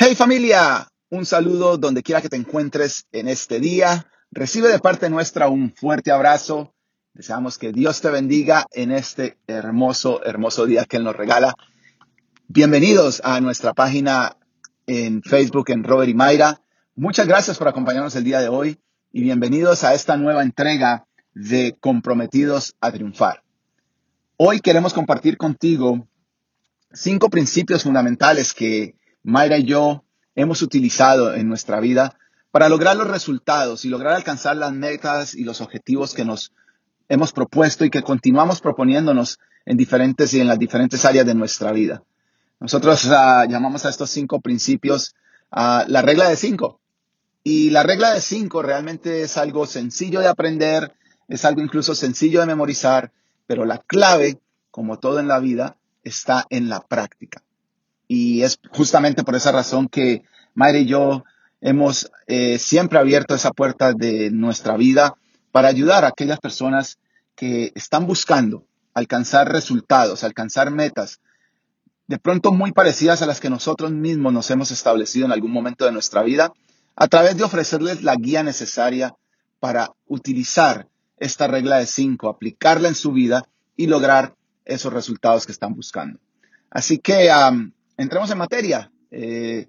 Hey familia, un saludo donde quiera que te encuentres en este día. Recibe de parte nuestra un fuerte abrazo. Deseamos que Dios te bendiga en este hermoso, hermoso día que Él nos regala. Bienvenidos a nuestra página en Facebook en Robert y Mayra. Muchas gracias por acompañarnos el día de hoy y bienvenidos a esta nueva entrega de Comprometidos a Triunfar. Hoy queremos compartir contigo cinco principios fundamentales que Mayra y yo hemos utilizado en nuestra vida para lograr los resultados y lograr alcanzar las metas y los objetivos que nos hemos propuesto y que continuamos proponiéndonos en diferentes y en las diferentes áreas de nuestra vida. Nosotros uh, llamamos a estos cinco principios uh, la regla de cinco. Y la regla de cinco realmente es algo sencillo de aprender, es algo incluso sencillo de memorizar, pero la clave, como todo en la vida, está en la práctica. Y es justamente por esa razón que Mayra y yo hemos eh, siempre abierto esa puerta de nuestra vida para ayudar a aquellas personas que están buscando alcanzar resultados, alcanzar metas, de pronto muy parecidas a las que nosotros mismos nos hemos establecido en algún momento de nuestra vida, a través de ofrecerles la guía necesaria para utilizar esta regla de cinco, aplicarla en su vida y lograr esos resultados que están buscando. Así que entremos en materia. Eh,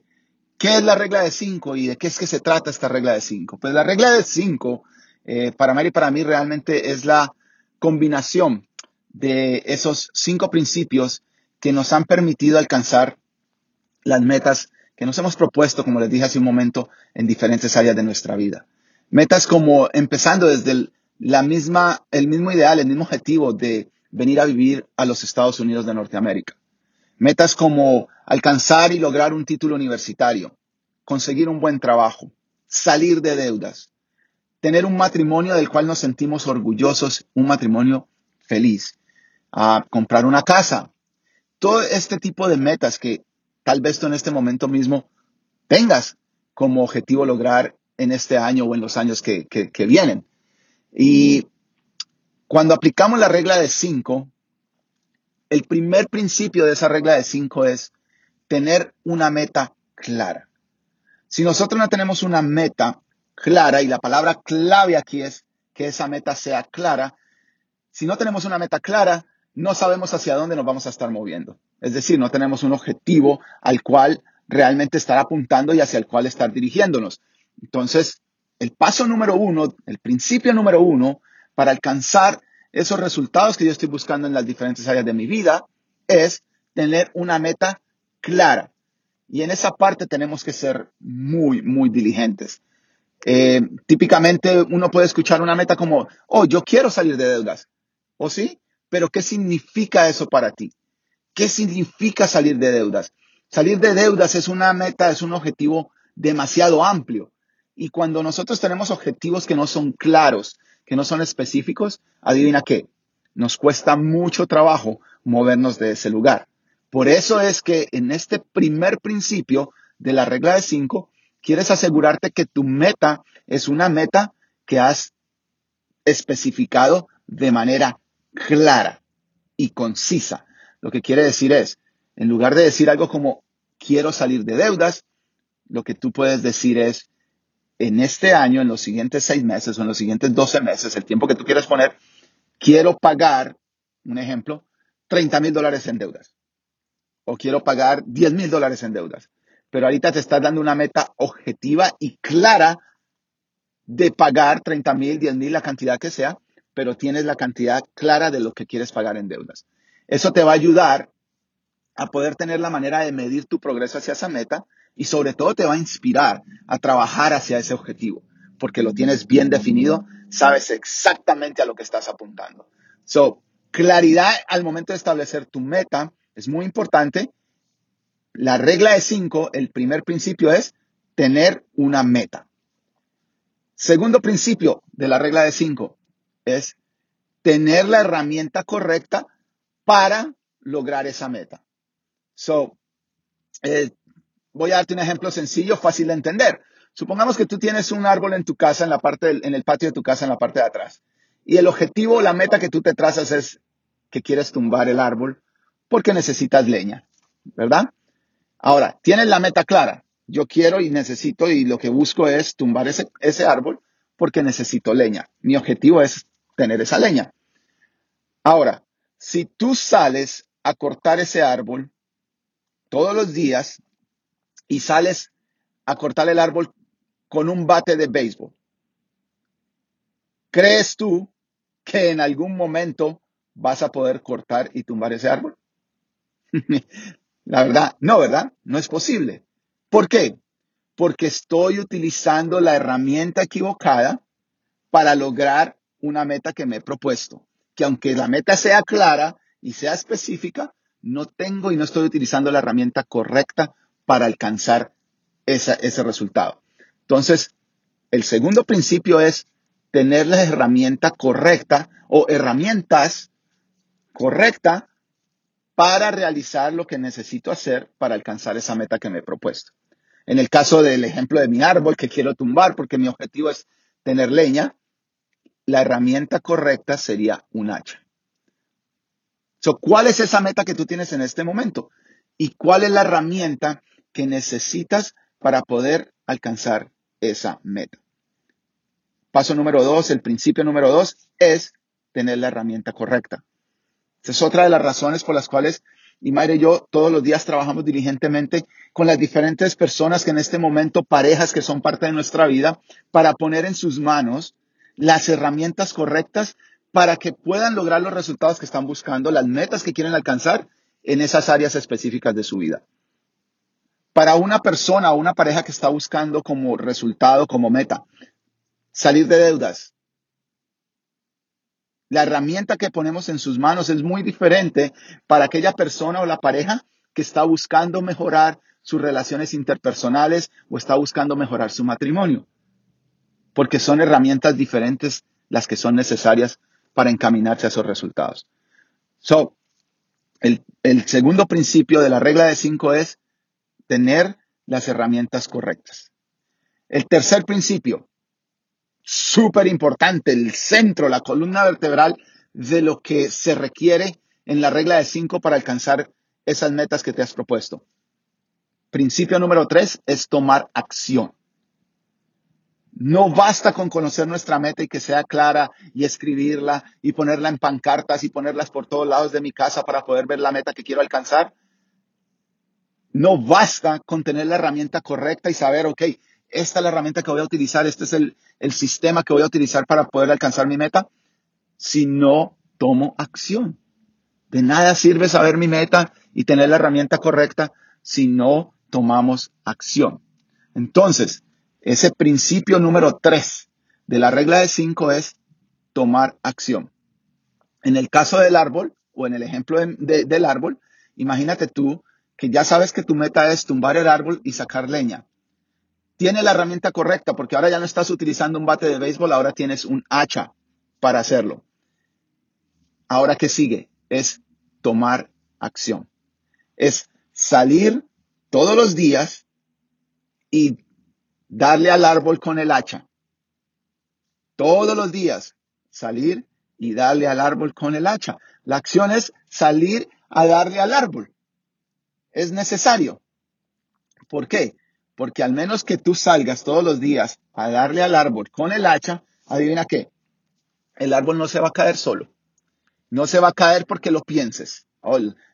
¿Qué es la regla de cinco y de qué es que se trata esta regla de cinco? Pues la regla de cinco, eh, para Mary y para mí, realmente es la combinación de esos cinco principios que nos han permitido alcanzar las metas que nos hemos propuesto, como les dije hace un momento, en diferentes áreas de nuestra vida. Metas como empezando desde la misma, el mismo ideal, el mismo objetivo de venir a vivir a los Estados Unidos de Norteamérica. Metas como alcanzar y lograr un título universitario, conseguir un buen trabajo, salir de deudas, tener un matrimonio del cual nos sentimos orgullosos, un matrimonio feliz, comprar una casa. Todo este tipo de metas que tal vez tú en este momento mismo tengas como objetivo lograr en este año o en los años que vienen. Y cuando aplicamos la regla de cinco, el primer principio de esa regla de cinco es tener una meta clara. Si nosotros no tenemos una meta clara, y la palabra clave aquí es que esa meta sea clara, si no tenemos una meta clara, no sabemos hacia dónde nos vamos a estar moviendo. Es decir, no tenemos un objetivo al cual realmente estar apuntando y hacia el cual estar dirigiéndonos. Entonces, el paso número uno, el principio número uno para alcanzar esos resultados que yo estoy buscando en las diferentes áreas de mi vida es tener una meta clara. Y en esa parte tenemos que ser muy, muy diligentes. Eh, típicamente uno puede escuchar una meta como, oh, yo quiero salir de deudas. ¿O sí? Pero ¿qué significa eso para ti? ¿Qué significa salir de deudas? Salir de deudas es una meta, es un objetivo demasiado amplio. Y cuando nosotros tenemos objetivos que no son claros, que no son específicos, adivina qué, nos cuesta mucho trabajo movernos de ese lugar. Por eso es que en este primer principio de la regla de cinco, quieres asegurarte que tu meta es una meta que has especificado de manera clara y concisa. Lo que quiere decir es, en lugar de decir algo como quiero salir de deudas, lo que tú puedes decir es, en este año, en los siguientes seis meses o en los siguientes doce meses, el tiempo que tú quieres poner, quiero pagar, un ejemplo, 30 mil dólares en deudas. O quiero pagar 10 mil dólares en deudas. Pero ahorita te estás dando una meta objetiva y clara de pagar 30 mil, 10 mil, la cantidad que sea, pero tienes la cantidad clara de lo que quieres pagar en deudas. Eso te va a ayudar a poder tener la manera de medir tu progreso hacia esa meta y sobre todo te va a inspirar a trabajar hacia ese objetivo, porque lo tienes bien definido, sabes exactamente a lo que estás apuntando. So, claridad al momento de establecer tu meta es muy importante. La regla de cinco, el primer principio es tener una meta. Segundo principio de la regla de cinco es tener la herramienta correcta para lograr esa meta. So, eh, voy a darte un ejemplo sencillo, fácil de entender. Supongamos que tú tienes un árbol en tu casa, en la parte en el patio de tu casa, en la parte de atrás. Y el objetivo, la meta que tú te trazas es que quieres tumbar el árbol porque necesitas leña, ¿verdad? Ahora, tienes la meta clara. yo quiero y necesito y lo que busco es tumbar ese, ese árbol porque necesito leña. Mi objetivo es tener esa leña. Ahora, si tú sales a cortar ese árbol todos los días y sales a cortar el árbol con un bate de béisbol, ¿crees tú que en algún momento vas a poder cortar y tumbar ese árbol? La verdad, no, ¿verdad? No es posible. ¿Por qué? Porque estoy utilizando la herramienta equivocada para lograr una meta que me he propuesto. Que aunque la meta sea clara y sea específica, no tengo y no estoy utilizando la herramienta correcta para alcanzar ese resultado. Entonces, el segundo principio es tener la herramienta correcta o herramientas correctas para realizar lo que necesito hacer para alcanzar esa meta que me he propuesto. En el caso del ejemplo de mi árbol que quiero tumbar porque mi objetivo es tener leña, la herramienta correcta sería un hacha. ¿Cuál es esa meta que tú tienes en este momento? ¿Y cuál es la herramienta que necesitas para poder alcanzar esa meta? Paso número dos, el principio número dos es tener la herramienta correcta. Esa es otra de las razones por las cuales Imaire y yo todos los días trabajamos diligentemente con las diferentes personas que en este momento, parejas que son parte de nuestra vida, para poner en sus manos las herramientas correctas para que puedan lograr los resultados que están buscando, las metas que quieren alcanzar en esas áreas específicas de su vida. Para una persona o una pareja que está buscando como resultado, como meta, salir de deudas, la herramienta que ponemos en sus manos es muy diferente para aquella persona o la pareja que está buscando mejorar sus relaciones interpersonales o está buscando mejorar su matrimonio. Porque son herramientas diferentes las que son necesarias para encaminarse a esos resultados. So, el, el segundo principio de la regla de cinco es tener las herramientas correctas. El tercer principio, súper importante, el centro, la columna vertebral de lo que se requiere en la regla de cinco para alcanzar esas metas que te has propuesto. Principio número tres es tomar acción. No basta con conocer nuestra meta y que sea clara y escribirla y ponerla en pancartas y ponerlas por todos lados de mi casa para poder ver la meta que quiero alcanzar. No basta con tener la herramienta correcta y saber, ok, esta es la herramienta que voy a utilizar, este es el, sistema que voy a utilizar para poder alcanzar mi meta, si no tomo acción. De nada sirve saber mi meta y tener la herramienta correcta si no tomamos acción. Entonces, ese principio número tres de la regla de cinco es tomar acción. En el caso del árbol o en el ejemplo del árbol, imagínate tú que ya sabes que tu meta es tumbar el árbol y sacar leña tiene la herramienta correcta porque ahora ya no estás utilizando un bate de béisbol, ahora tienes un hacha para hacerlo. Ahora, ¿qué sigue? Es tomar acción. Es salir todos los días y darle al árbol con el hacha. Todos los días salir y darle al árbol con el hacha. La acción es salir a darle al árbol. Es necesario. ¿Por qué? Porque al menos que tú salgas todos los días a darle al árbol con el hacha, adivina qué, el árbol no se va a caer solo. No se va a caer porque lo pienses.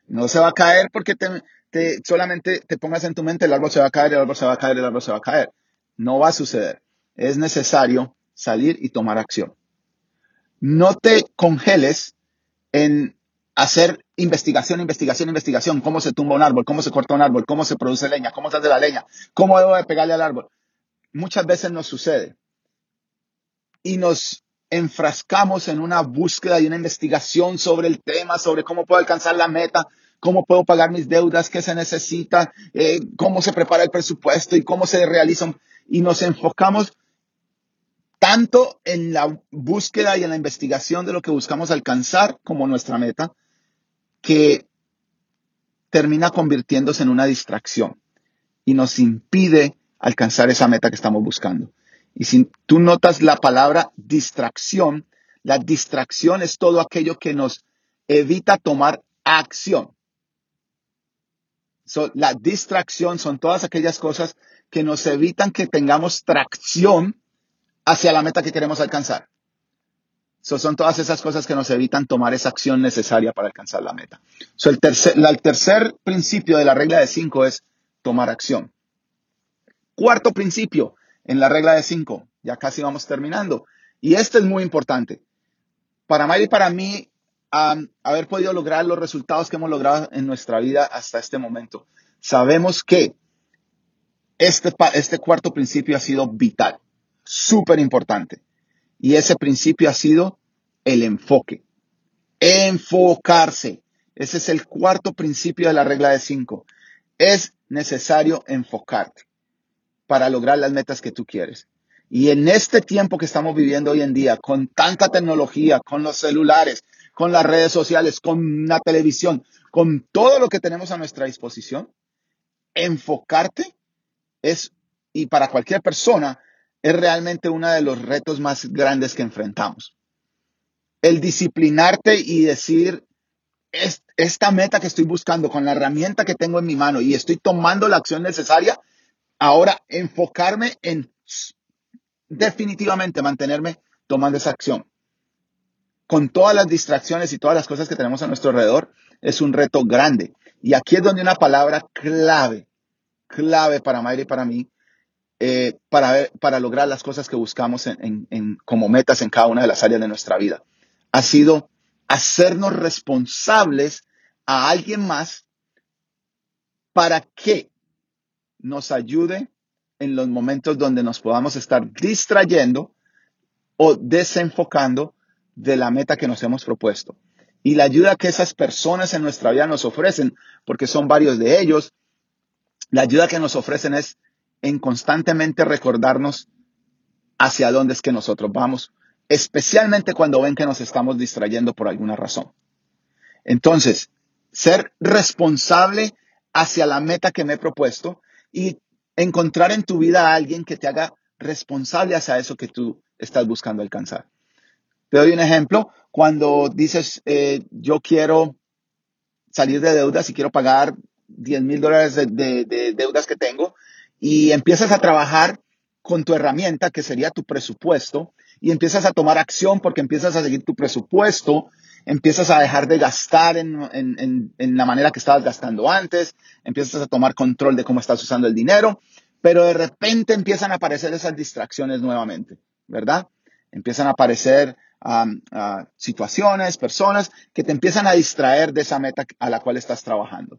No se va a caer porque te, solamente te pongas en tu mente el árbol se va a caer, el árbol se va a caer, el árbol se va a caer. No va a suceder. Es necesario salir y tomar acción. No te congeles en hacer investigación, investigación, investigación, cómo se tumba un árbol, cómo se corta un árbol, cómo se produce leña, cómo se hace la leña, cómo debo de pegarle al árbol. Muchas veces nos sucede y nos enfrascamos en una búsqueda y una investigación sobre el tema, sobre cómo puedo alcanzar la meta, cómo puedo pagar mis deudas, qué se necesita, eh, cómo se prepara el presupuesto y cómo se realizan. Y nos enfocamos tanto en la búsqueda y en la investigación de lo que buscamos alcanzar como nuestra meta, que termina convirtiéndose en una distracción y nos impide alcanzar esa meta que estamos buscando. Y si tú notas la palabra distracción, la distracción es todo aquello que nos evita tomar acción. La distracción son todas aquellas cosas que nos evitan que tengamos tracción hacia la meta que queremos alcanzar. son todas esas cosas que nos evitan tomar esa acción necesaria para alcanzar la meta. el, tercer, el tercer principio de la regla de cinco es tomar acción. Cuarto principio en la regla de cinco, ya casi vamos terminando. Y este es muy importante. Para Mayra y para mí, haber podido lograr los resultados que hemos logrado en nuestra vida hasta este momento, sabemos que este, este cuarto principio ha sido vital, súper importante. Y ese principio ha sido el enfoque. Enfocarse. Ese es el cuarto principio de la regla de cinco. Es necesario enfocarte para lograr las metas que tú quieres. Y en este tiempo que estamos viviendo hoy en día, con tanta tecnología, con los celulares, con las redes sociales, con la televisión, con todo lo que tenemos a nuestra disposición, enfocarte es, y para cualquier persona, es realmente uno de los retos más grandes que enfrentamos. El disciplinarte y decir, esta meta que estoy buscando con la herramienta que tengo en mi mano y estoy tomando la acción necesaria, ahora enfocarme en definitivamente mantenerme tomando esa acción. Con todas las distracciones y todas las cosas que tenemos a nuestro alrededor, es un reto grande. Y aquí es donde una palabra clave, clave para Mayra y para mí, eh, para, para lograr las cosas que buscamos como metas en cada una de las áreas de nuestra vida, ha sido hacernos responsables a alguien más para que nos ayude en los momentos donde nos podamos estar distrayendo o desenfocando de la meta que nos hemos propuesto. Y la ayuda que esas personas en nuestra vida nos ofrecen, porque son varios de ellos, la ayuda que nos ofrecen es en constantemente recordarnos hacia dónde es que nosotros vamos, especialmente cuando ven que nos estamos distrayendo por alguna razón. Entonces, ser responsable hacia la meta que me he propuesto y encontrar en tu vida a alguien que te haga responsable hacia eso que tú estás buscando alcanzar. Te doy un ejemplo. Cuando dices, eh, yo quiero salir de deudas y quiero pagar 10 mil dólares de, deudas que tengo y empiezas a trabajar con tu herramienta, que sería tu presupuesto, y empiezas a tomar acción porque empiezas a seguir tu presupuesto, empiezas a dejar de gastar en, en, la manera que estabas gastando antes, empiezas a tomar control de cómo estás usando el dinero, pero de repente empiezan a aparecer esas distracciones nuevamente, ¿verdad? Empiezan a aparecer situaciones, personas que te empiezan a distraer de esa meta a la cual estás trabajando.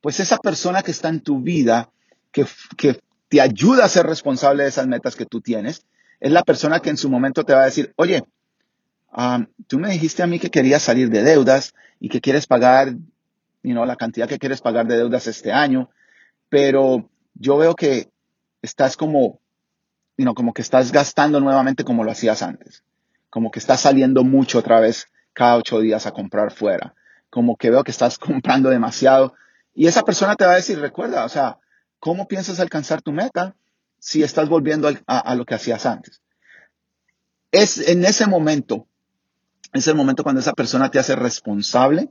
Pues esa persona que está en tu vida, que, que te ayuda a ser responsable de esas metas que tú tienes, es la persona que en su momento te va a decir, oye, tú me dijiste a mí que querías salir de deudas y que quieres pagar, you know, la cantidad que quieres pagar de deudas este año, pero yo veo que estás como, you como que estás gastando nuevamente como lo hacías antes, como que estás saliendo mucho otra vez cada ocho días a comprar fuera, como que veo que estás comprando demasiado y esa persona te va a decir, recuerda, o sea, ¿cómo piensas alcanzar tu meta si estás volviendo a, a lo que hacías antes? Es en ese momento es el momento cuando esa persona te hace responsable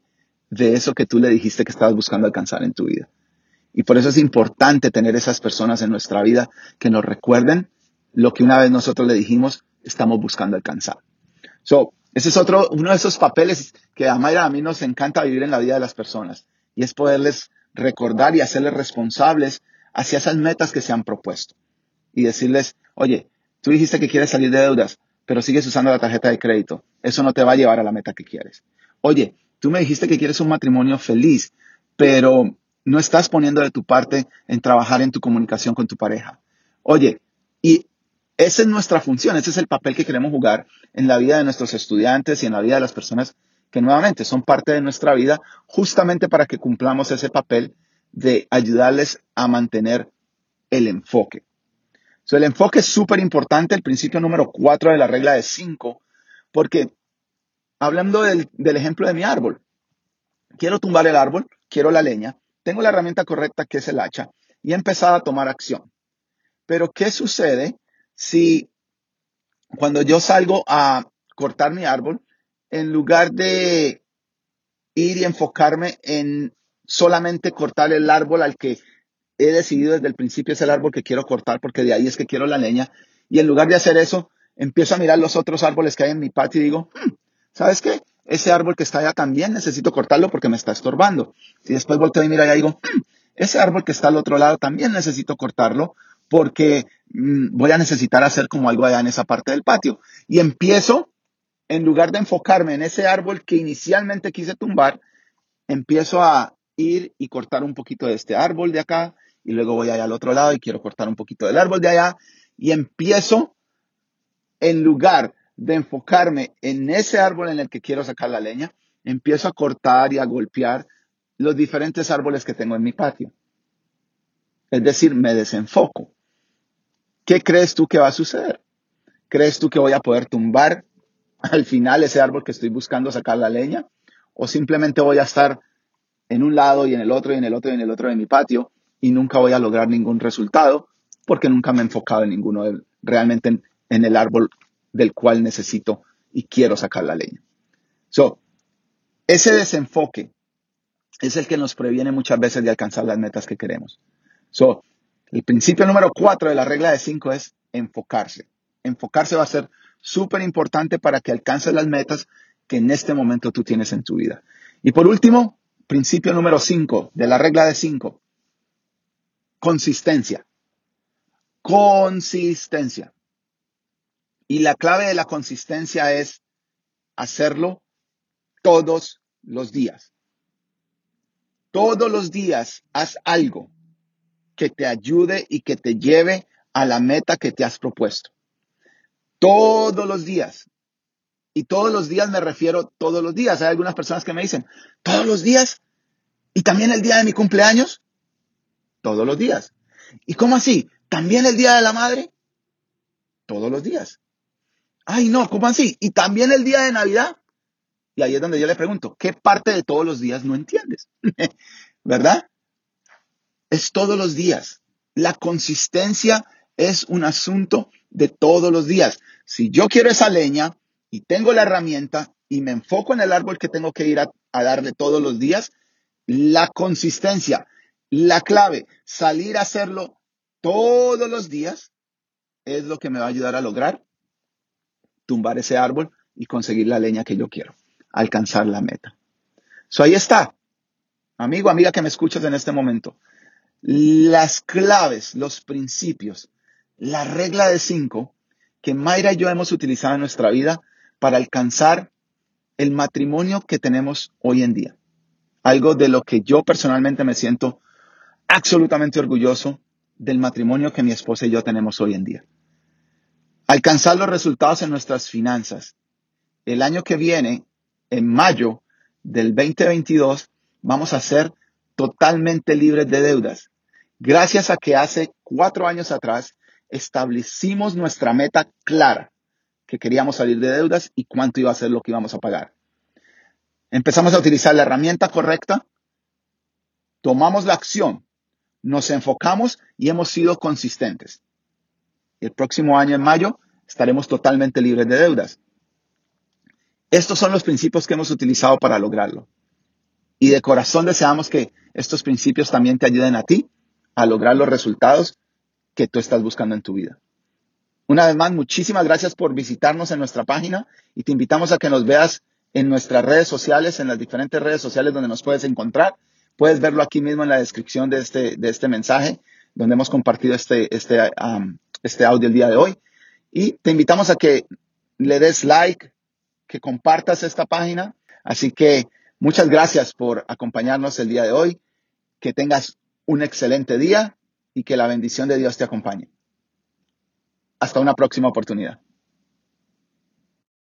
de eso que tú le dijiste que estabas buscando alcanzar en tu vida. Y por eso es importante tener esas personas en nuestra vida que nos recuerden lo que una vez nosotros le dijimos estamos buscando alcanzar. So, ese es otro, uno de esos papeles que a Mayra a mí nos encanta vivir en la vida de las personas. Y es poderles recordar y hacerles responsables hacia esas metas que se han propuesto. Y decirles, oye, tú dijiste que quieres salir de deudas pero sigues usando la tarjeta de crédito. Eso no te va a llevar a la meta que quieres. Oye, tú me dijiste que quieres un matrimonio feliz, pero no estás poniendo de tu parte en trabajar en tu comunicación con tu pareja. Oye, y esa es nuestra función, ese es el papel que queremos jugar en la vida de nuestros estudiantes y en la vida de las personas que nuevamente son parte de nuestra vida, justamente para que cumplamos ese papel de ayudarles a mantener el enfoque el enfoque es súper importante, el principio número cuatro de la regla de cinco, porque hablando del, ejemplo de mi árbol, quiero tumbar el árbol, quiero la leña, tengo la herramienta correcta que es el hacha y he empezado a tomar acción. Pero ¿qué sucede si cuando yo salgo a cortar mi árbol, en lugar de ir y enfocarme en solamente cortar el árbol al que he decidido desde el principio es el árbol que quiero cortar porque de ahí es que quiero la leña. Y en lugar de hacer eso, empiezo a mirar los otros árboles que hay en mi patio y digo, hmm, ¿sabes qué? Ese árbol que está allá también necesito cortarlo porque me está estorbando. Y después volteo y miro allá y digo, hmm, ese árbol que está al otro lado también necesito cortarlo porque mm, voy a necesitar hacer como algo allá en esa parte del patio. Y empiezo, en lugar de enfocarme en ese árbol que inicialmente quise tumbar, empiezo a ir y cortar un poquito de este árbol de acá y luego voy allá al otro lado y quiero cortar un poquito del árbol de allá y empiezo en lugar de enfocarme en ese árbol en el que quiero sacar la leña, empiezo a cortar y a golpear los diferentes árboles que tengo en mi patio. Es decir, me desenfoco. ¿Qué crees tú que va a suceder? ¿Crees tú que voy a poder tumbar al final ese árbol que estoy buscando sacar la leña? ¿O simplemente voy a estar en un lado y en el otro y en el otro y en el otro de mi patio y nunca voy a lograr ningún resultado porque nunca me he enfocado en ninguno realmente en, el árbol del cual necesito y quiero sacar la leña. So, ese desenfoque es el que nos previene muchas veces de alcanzar las metas que queremos. El principio número cuatro de la regla de cinco es enfocarse. Enfocarse va a ser súper importante para que alcances las metas que en este momento tú tienes en tu vida. Y por último, principio número 5 de la regla de 5. Consistencia. Consistencia. Y la clave de la consistencia es hacerlo todos los días. Todos los días haz algo que te ayude y que te lleve a la meta que te has propuesto. Todos los días. Y todos los días me refiero todos los días. Hay algunas personas que me dicen, todos los días. Y también el día de mi cumpleaños. Todos los días. ¿Y cómo así? ¿También el día de la madre? Todos los días. Ay, no, ¿cómo así? ¿Y también el día de Navidad? Y ahí es donde yo le pregunto, ¿qué parte de todos los días no entiendes? ¿Verdad? Es todos los días. La consistencia es un asunto de todos los días. Si yo quiero esa leña, y tengo la herramienta y me enfoco en el árbol que tengo que ir a, darle todos los días, la consistencia, la clave, salir a hacerlo todos los días es lo que me va a ayudar a lograr tumbar ese árbol y conseguir la leña que yo quiero, alcanzar la meta. So ahí está, amigo, amiga que me escuchas en este momento. Las claves, los principios, la regla de cinco que Mayra y yo hemos utilizado en nuestra vida para alcanzar el matrimonio que tenemos hoy en día. Algo de lo que yo personalmente me siento absolutamente orgulloso del matrimonio que mi esposa y yo tenemos hoy en día. Alcanzar los resultados en nuestras finanzas. El año que viene, en mayo del 2022, vamos a ser totalmente libres de deudas. Gracias a que hace cuatro años atrás establecimos nuestra meta clara que queríamos salir de deudas y cuánto iba a ser lo que íbamos a pagar. Empezamos a utilizar la herramienta correcta, tomamos la acción, nos enfocamos y hemos sido consistentes. El próximo año, en mayo, estaremos totalmente libres de deudas. Estos son los principios que hemos utilizado para lograrlo. Y de corazón deseamos que estos principios también te ayuden a ti a lograr los resultados que tú estás buscando en tu vida. Una vez más, muchísimas gracias por visitarnos en nuestra página y te invitamos a que nos veas en nuestras redes sociales, en las diferentes redes sociales donde nos puedes encontrar. Puedes verlo aquí mismo en la descripción de este, de este mensaje, donde hemos compartido este, este, este audio el día de hoy. Y te invitamos a que le des like, que compartas esta página. Así que muchas gracias por acompañarnos el día de hoy. Que tengas un excelente día y que la bendición de Dios te acompañe. Hasta una próxima oportunidad.